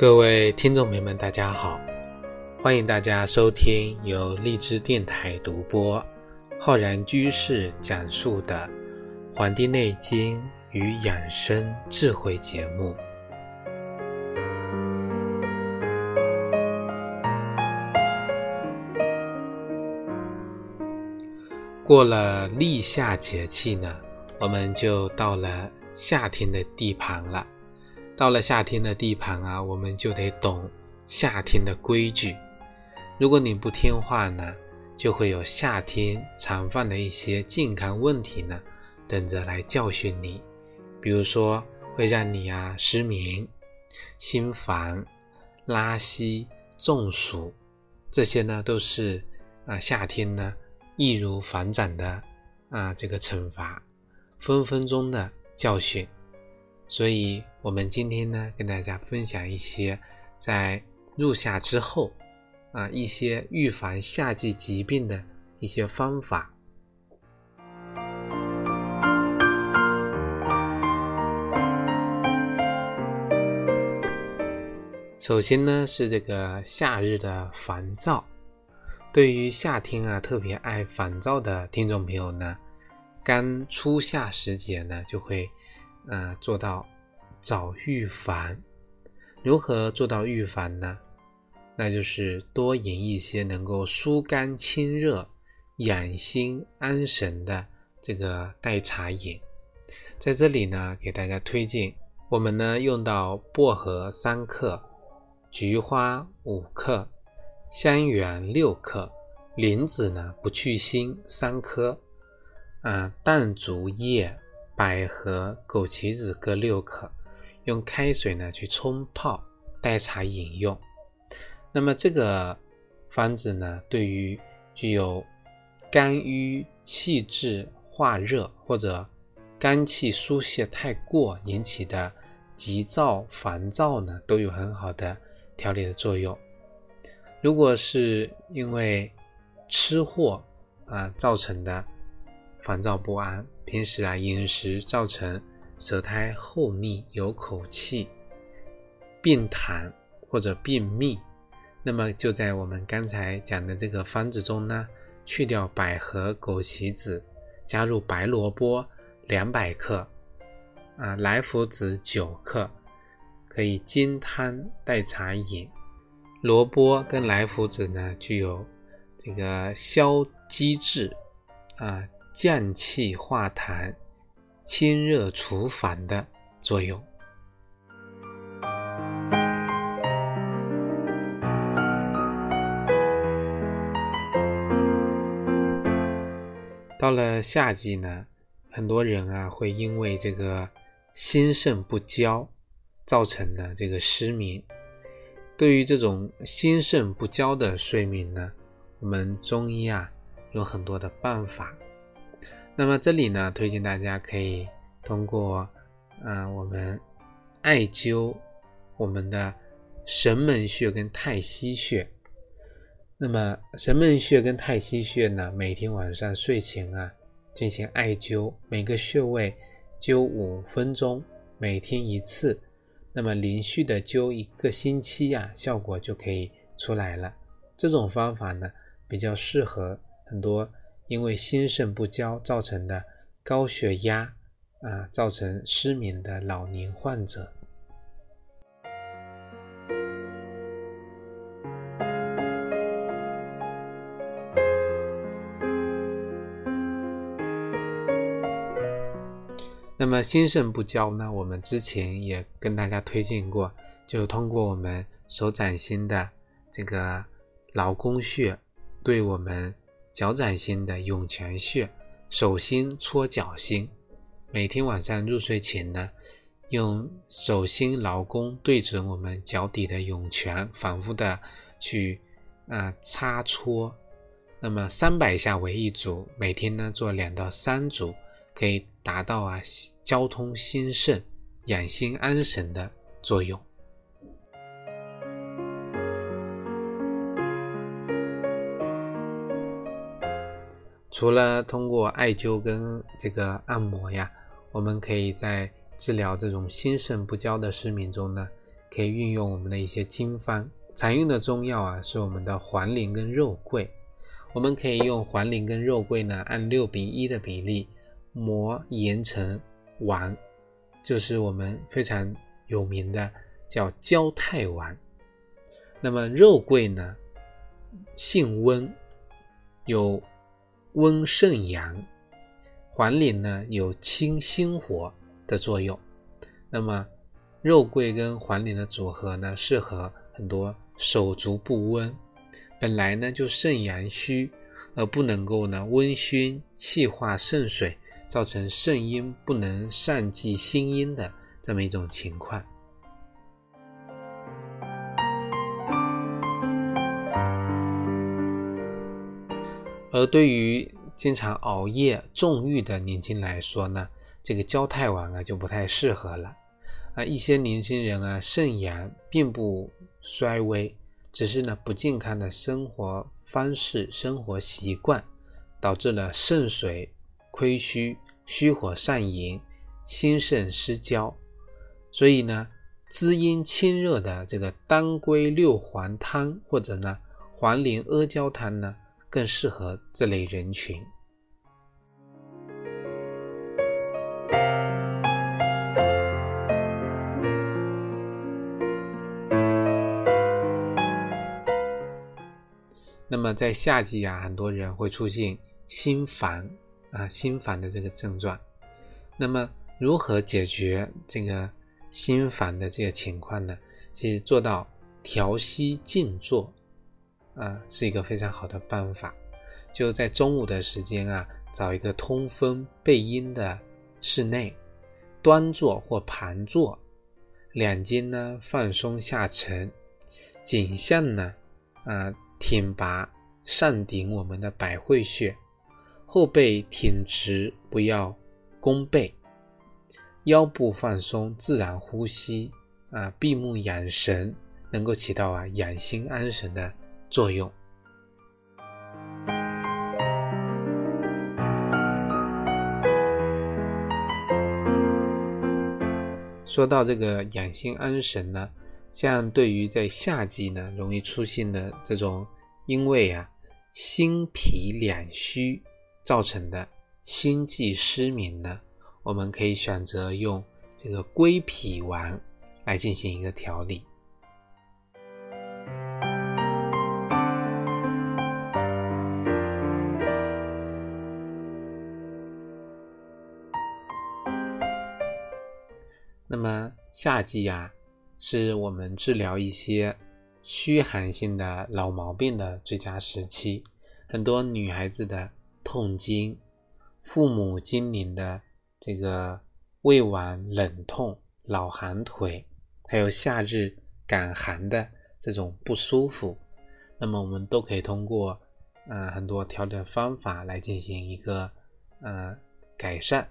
各位听众朋友们，大家好，欢迎大家收听由荔枝电台独播、浩然居士讲述的《黄帝内经与养生智慧》节目。过了立夏节气呢，我们就到了夏天的地盘了。到了夏天的地盘啊，我们就得懂夏天的规矩。如果你不听话呢，就会有夏天常犯的一些健康问题呢，等着来教训你。比如说，会让你啊失眠、心烦、拉稀、中暑，这些呢都是啊夏天呢易如反掌的啊这个惩罚，分分钟的教训。所以，我们今天呢，跟大家分享一些在入夏之后啊，一些预防夏季疾病的一些方法。首先呢，是这个夏日的烦躁。对于夏天啊，特别爱烦躁的听众朋友呢，刚初夏时节呢，就会。呃，做到早预防，如何做到预防呢？那就是多饮一些能够疏肝清热、养心安神的这个代茶饮。在这里呢，给大家推荐，我们呢用到薄荷三克、菊花五克、香橼六克、莲子呢不去心三颗，啊，淡竹叶。百合、枸杞子各六克，用开水呢去冲泡代茶饮用。那么这个方子呢，对于具有肝郁气滞化热或者肝气疏泄太过引起的急躁烦躁呢，都有很好的调理的作用。如果是因为吃货啊造成的烦躁不安。平时啊，饮食造成舌苔厚腻、有口气、病痰或者便秘，那么就在我们刚才讲的这个方子中呢，去掉百合、枸杞子，加入白萝卜两百克，啊，莱菔子九克，可以煎汤代茶饮。萝卜跟莱菔子呢，具有这个消积滞啊。降气化痰、清热除烦的作用。到了夏季呢，很多人啊会因为这个心肾不交造成的这个失眠。对于这种心肾不交的睡眠呢，我们中医啊有很多的办法。那么这里呢，推荐大家可以通过，嗯，我们艾灸我们的神门穴跟太溪穴。那么神门穴跟太溪穴呢，每天晚上睡前啊进行艾灸，每个穴位灸五分钟，每天一次。那么连续的灸一个星期呀，效果就可以出来了。这种方法呢，比较适合很多。因为心肾不交造成的高血压啊，造成失眠的老年患者。那么心肾不交呢？我们之前也跟大家推荐过，就通过我们手掌心的这个劳宫穴，对我们。脚掌心的涌泉穴，手心搓脚心，每天晚上入睡前呢，用手心劳宫对准我们脚底的涌泉，反复的去啊擦搓，那么三百下为一组，每天呢做两到三组，可以达到啊交通心肾、养心安神的作用。除了通过艾灸跟这个按摩呀，我们可以在治疗这种心肾不交的失眠中呢，可以运用我们的一些经方。常用的中药啊，是我们的黄连跟肉桂。我们可以用黄连跟肉桂呢，按六比一的比例磨研成丸，就是我们非常有名的叫焦太丸。那么肉桂呢，性温，有温肾阳；黄连呢，有清心火的作用。那么肉桂跟黄连的组合呢，适合很多手足不温。本来呢就肾阳虚，而不能够呢温熏气化肾水，造成肾阴不能善济心阴的这么一种情况。而对于经常熬夜重欲的年轻人来说呢，这个焦太丸啊就不太适合了。啊，一些年轻人啊肾阳并不衰微。只是呢，不健康的生活方式、生活习惯，导致了肾水亏虚、虚火上炎、心肾失交。所以呢，滋阴清热的这个当归六黄汤，或者呢黄连阿胶汤呢，更适合这类人群。那么在夏季啊，很多人会出现心烦啊、心烦的这个症状。那么如何解决这个心烦的这个情况呢？其实做到调息静坐啊，是一个非常好的办法。就在中午的时间啊，找一个通风背阴的室内，端坐或盘坐，两肩呢放松下沉，颈项呢啊。挺拔上顶我们的百会穴，后背挺直，不要弓背，腰部放松，自然呼吸啊，闭目养神，能够起到啊养心安神的作用。说到这个养心安神呢。像对于在夏季呢容易出现的这种因为啊心脾两虚造成的心悸失眠呢，我们可以选择用这个归脾丸来进行一个调理。夏季啊。是我们治疗一些虚寒性的老毛病的最佳时期。很多女孩子的痛经、父母经龄的这个胃脘冷痛、老寒腿，还有夏日感寒的这种不舒服，那么我们都可以通过呃很多调整方法来进行一个呃改善。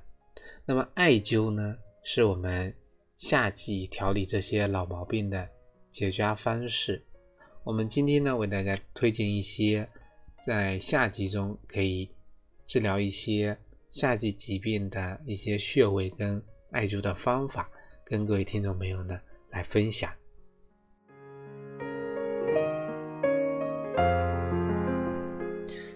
那么艾灸呢，是我们。夏季调理这些老毛病的解决方式，我们今天呢为大家推荐一些在夏季中可以治疗一些夏季疾病的一些穴位跟艾灸的方法，跟各位听众朋友呢来分享。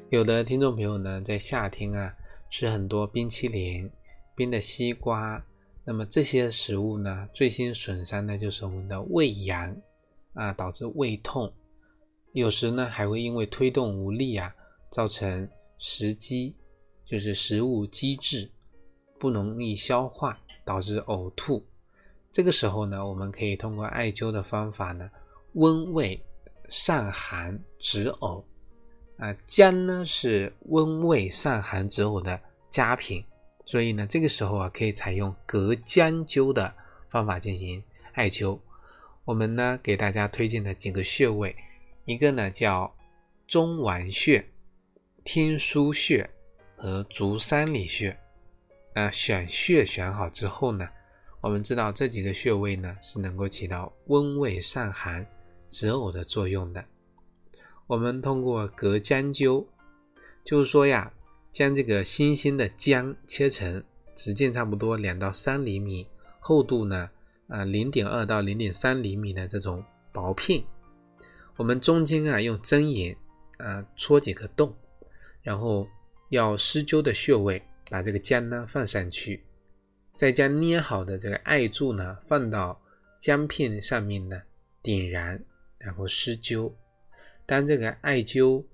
有的听众朋友呢在夏天啊吃很多冰淇淋、冰的西瓜。那么这些食物呢，最先损伤的就是我们的胃阳啊，导致胃痛。有时呢，还会因为推动无力啊，造成食积，就是食物积滞，不容易消化，导致呕吐。这个时候呢，我们可以通过艾灸的方法呢，温胃散寒止呕。啊，姜呢是温胃散寒止呕的佳品。所以呢，这个时候啊，可以采用隔姜灸的方法进行艾灸。我们呢，给大家推荐的几个穴位，一个呢叫中脘穴、天枢穴和足三里穴。那选穴选好之后呢，我们知道这几个穴位呢是能够起到温胃散寒、止呕的作用的。我们通过隔姜灸，就是说呀。将这个新鲜的姜切成直径差不多两到三厘米，厚度呢，啊零点二到零点三厘米的这种薄片，我们中间啊用针眼啊戳几个洞，然后要施灸的穴位把这个姜呢放上去，再将捏好的这个艾柱呢放到姜片上面呢点燃，然后施灸。当这个艾灸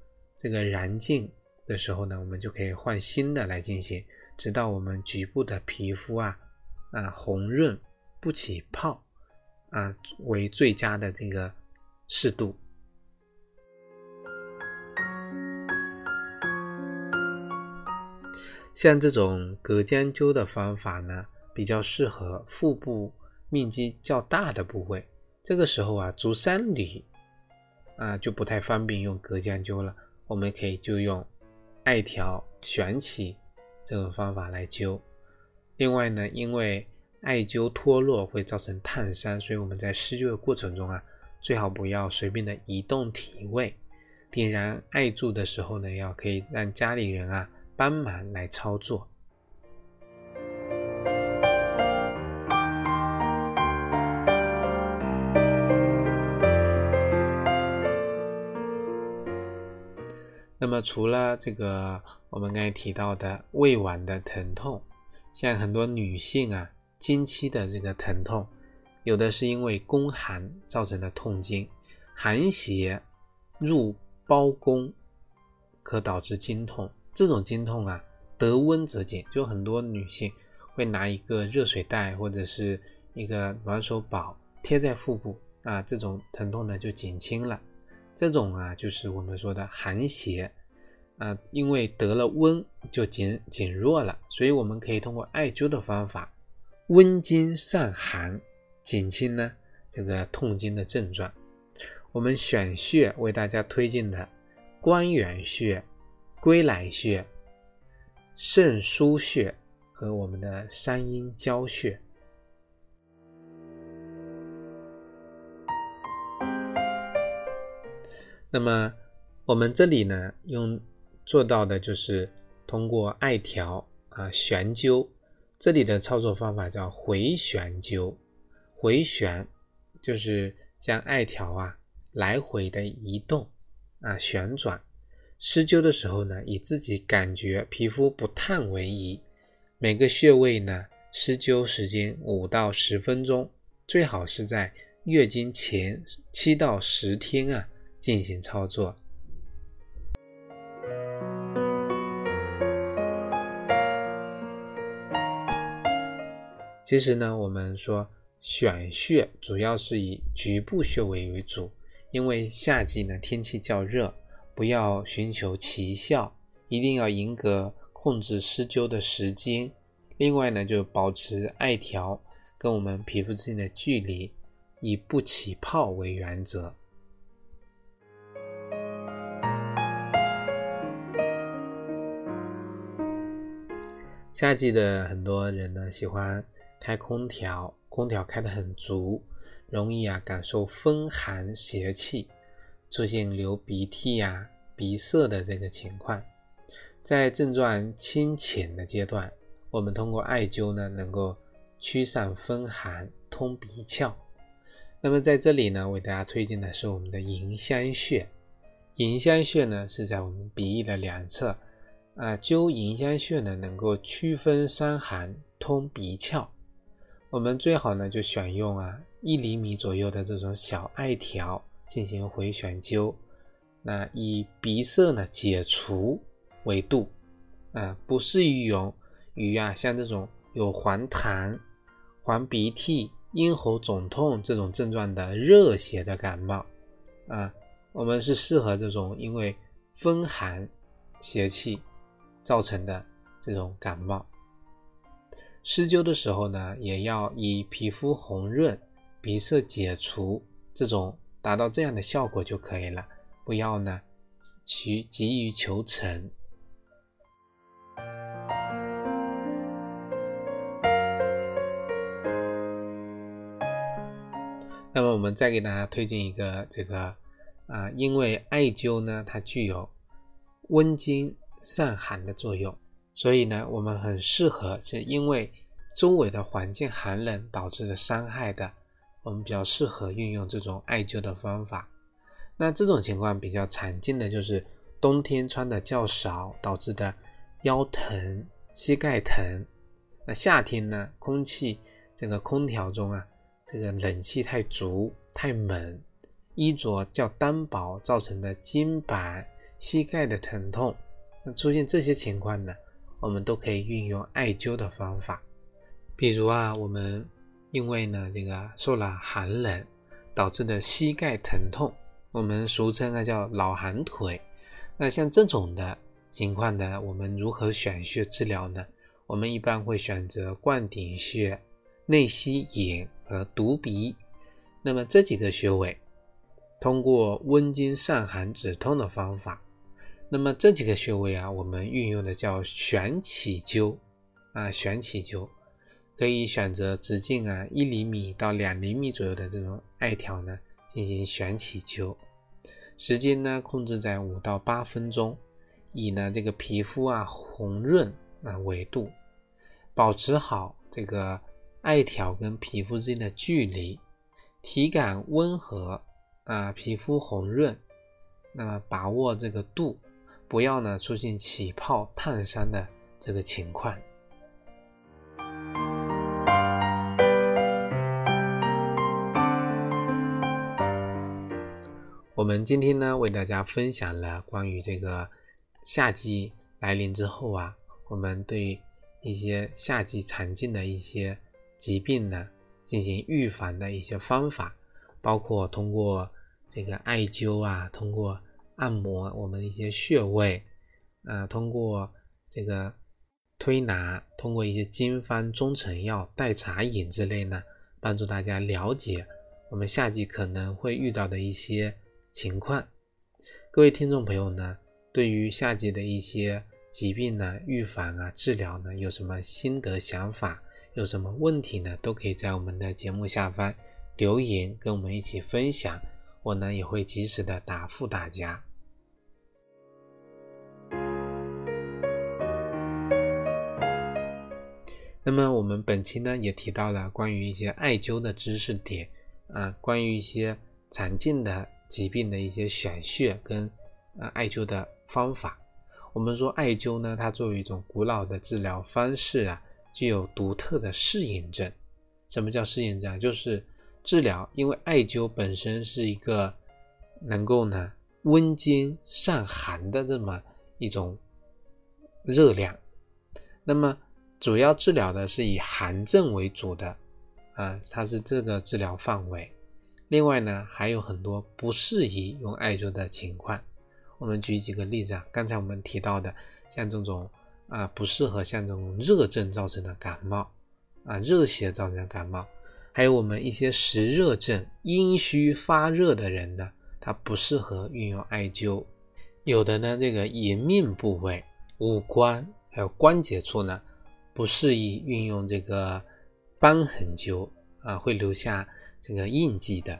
这个燃尽的时候呢，我们就可以换新的来进行，直到我们局部的皮肤啊啊红润不起泡啊为最佳的这个适度。像这种隔姜灸的方法呢，比较适合腹部面积较大的部位。这个时候啊，足三里。啊，就不太方便用隔姜灸了。我们可以就用艾条旋起这种方法来灸。另外呢，因为艾灸脱落会造成烫伤，所以我们在施灸的过程中啊，最好不要随便的移动体位。点燃艾柱的时候呢，要可以让家里人啊帮忙来操作。除了这个，我们刚才提到的胃脘的疼痛，像很多女性啊，经期的这个疼痛，有的是因为宫寒造成的痛经，寒邪入包宫，可导致经痛。这种经痛啊，得温则减，就很多女性会拿一个热水袋或者是一个暖手宝贴在腹部啊，这种疼痛呢就减轻了。这种啊，就是我们说的寒邪啊，因为得了温就减减弱了，所以我们可以通过艾灸的方法温经散寒，减轻呢这个痛经的症状。我们选穴为大家推荐的关元穴、归来穴、肾腧穴和我们的三阴交穴。那么我们这里呢，用做到的就是通过艾条啊旋灸，这里的操作方法叫回旋灸。回旋就是将艾条啊来回的移动啊旋转。施灸的时候呢，以自己感觉皮肤不烫为宜。每个穴位呢，施灸时间五到十分钟，最好是在月经前七到十天啊。进行操作。其实呢，我们说选穴主要是以局部穴位为主，因为夏季呢天气较热，不要寻求奇效，一定要严格控制施灸的时间。另外呢，就保持艾条跟我们皮肤之间的距离，以不起泡为原则。夏季的很多人呢喜欢开空调，空调开得很足，容易啊感受风寒邪气，出现流鼻涕呀、鼻塞的这个情况。在症状轻浅的阶段，我们通过艾灸呢，能够驱散风寒、通鼻窍。那么在这里呢，为大家推荐的是我们的迎香穴。迎香穴呢是在我们鼻翼的两侧。啊，灸迎香穴呢，能够祛风散寒、通鼻窍。我们最好呢，就选用啊一厘米左右的这种小艾条进行回旋灸。那以鼻塞呢解除为度，啊，不适宜用于啊像这种有黄痰、黄鼻涕、咽喉肿痛这种症状的热邪的感冒。啊，我们是适合这种因为风寒邪气。造成的这种感冒，施灸的时候呢，也要以皮肤红润、鼻塞解除这种达到这样的效果就可以了，不要呢去急于求成。那么我们再给大家推荐一个这个啊，因为艾灸呢，它具有温经。散寒的作用，所以呢，我们很适合，是因为周围的环境寒冷导致的伤害的，我们比较适合运用这种艾灸的方法。那这种情况比较常见的就是冬天穿的较少导致的腰疼、膝盖疼。那夏天呢，空气这个空调中啊，这个冷气太足、太猛，衣着较单薄造成的肩膀、膝盖的疼痛。那出现这些情况呢，我们都可以运用艾灸的方法。比如啊，我们因为呢这个受了寒冷导致的膝盖疼痛，我们俗称啊叫老寒腿。那像这种的情况呢，我们如何选穴治疗呢？我们一般会选择灌顶穴、内膝眼和犊鼻。那么这几个穴位，通过温经散寒止痛的方法。那么这几个穴位啊，我们运用的叫旋起灸啊，旋起灸。可以选择直径啊一厘米到两厘米左右的这种艾条呢，进行旋起灸，时间呢控制在五到八分钟，以呢这个皮肤啊红润啊为度，保持好这个艾条跟皮肤之间的距离，体感温和啊皮肤红润，那么把握这个度，不要呢出现起泡烫伤的这个情况。我们今天呢，为大家分享了关于这个夏季来临之后啊，我们对一些夏季常见的一些疾病呢，进行预防的一些方法，包括通过这个艾灸啊，通过按摩我们的一些穴位，呃，通过这个推拿，通过一些经方、中成药、代茶饮之类呢，帮助大家了解我们夏季可能会遇到的一些。情况，各位听众朋友呢，对于夏季的一些疾病呢，预防啊、治疗呢，有什么心得想法？有什么问题呢？都可以在我们的节目下方留言，跟我们一起分享。我呢也会及时的答复大家。那么我们本期呢也提到了关于一些艾灸的知识点啊，关于一些常见的。疾病的一些选穴跟呃艾灸的方法，我们说艾灸呢，它作为一种古老的治疗方式啊，具有独特的适应症。什么叫适应症？就是治疗，因为艾灸本身是一个能够呢温经散寒的这么一种热量，那么主要治疗的是以寒症为主的啊，它是这个治疗范围。另外呢，还有很多不适宜用艾灸的情况。我们举几个例子啊，刚才我们提到的，像这种啊不适合像这种热症造成的感冒啊，热邪造成的感冒，还有我们一些实热症、阴虚发热的人呢，他不适合运用艾灸。有的呢，这个颜面部位、五官还有关节处呢，不适宜运用这个瘢痕灸啊，会留下。这个印记的，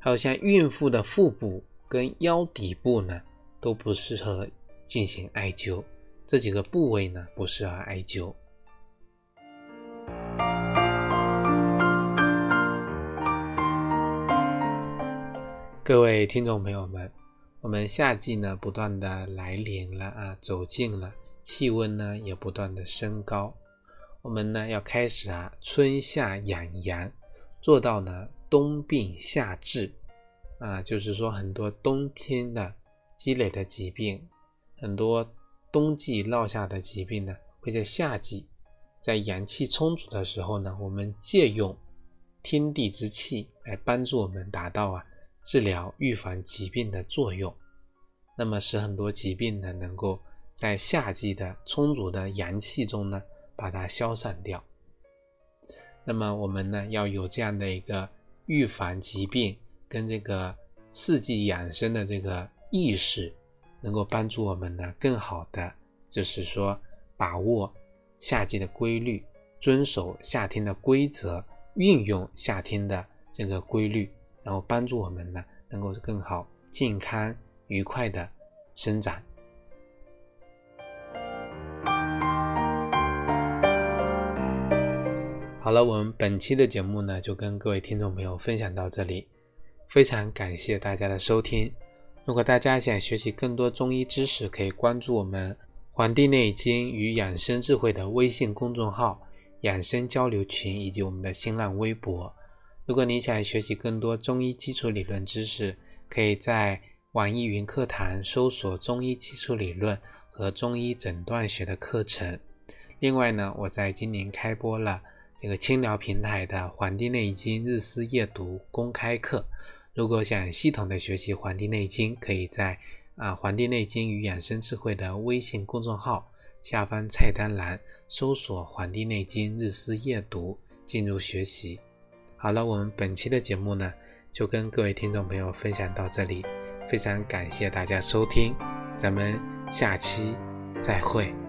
还有像孕妇的腹部跟腰底部呢，都不适合进行艾灸。这几个部位呢，不适合艾灸。各位听众朋友们，我们夏季呢不断的来临了啊，走近了，气温呢也不断的升高，我们呢要开始啊春夏养阳。做到呢，冬病夏治，啊，就是说很多冬天的积累的疾病，很多冬季落下的疾病呢，会在夏季，在阳气充足的时候呢，我们借用天地之气来帮助我们达到啊治疗预防疾病的作用，那么使很多疾病呢，能够在夏季的充足的阳气中呢，把它消散掉。那么我们呢要有这样的一个预防疾病跟这个四季养生的这个意识，能够帮助我们呢更好的，就是说把握夏季的规律，遵守夏天的规则，运用夏天的这个规律，然后帮助我们呢能够更好、健康、愉快的生长。好了，我们本期的节目呢，就跟各位听众朋友分享到这里，非常感谢大家的收听。如果大家想学习更多中医知识，可以关注我们《黄帝内经与养生智慧》的微信公众号、养生交流群以及我们的新浪微博。如果你想学习更多中医基础理论知识，可以在网易云课堂搜索“中医基础理论”和“中医诊断学”的课程。另外呢，我在今年开播了。这个青聊平台的《黄帝内经日思夜读》公开课，如果想系统的学习《黄帝内经》，可以在啊《黄帝内经与养生智慧》的微信公众号下方菜单栏搜索《黄帝内经日思夜读》进入学习。好了，我们本期的节目呢，就跟各位听众朋友分享到这里，非常感谢大家收听，咱们下期再会。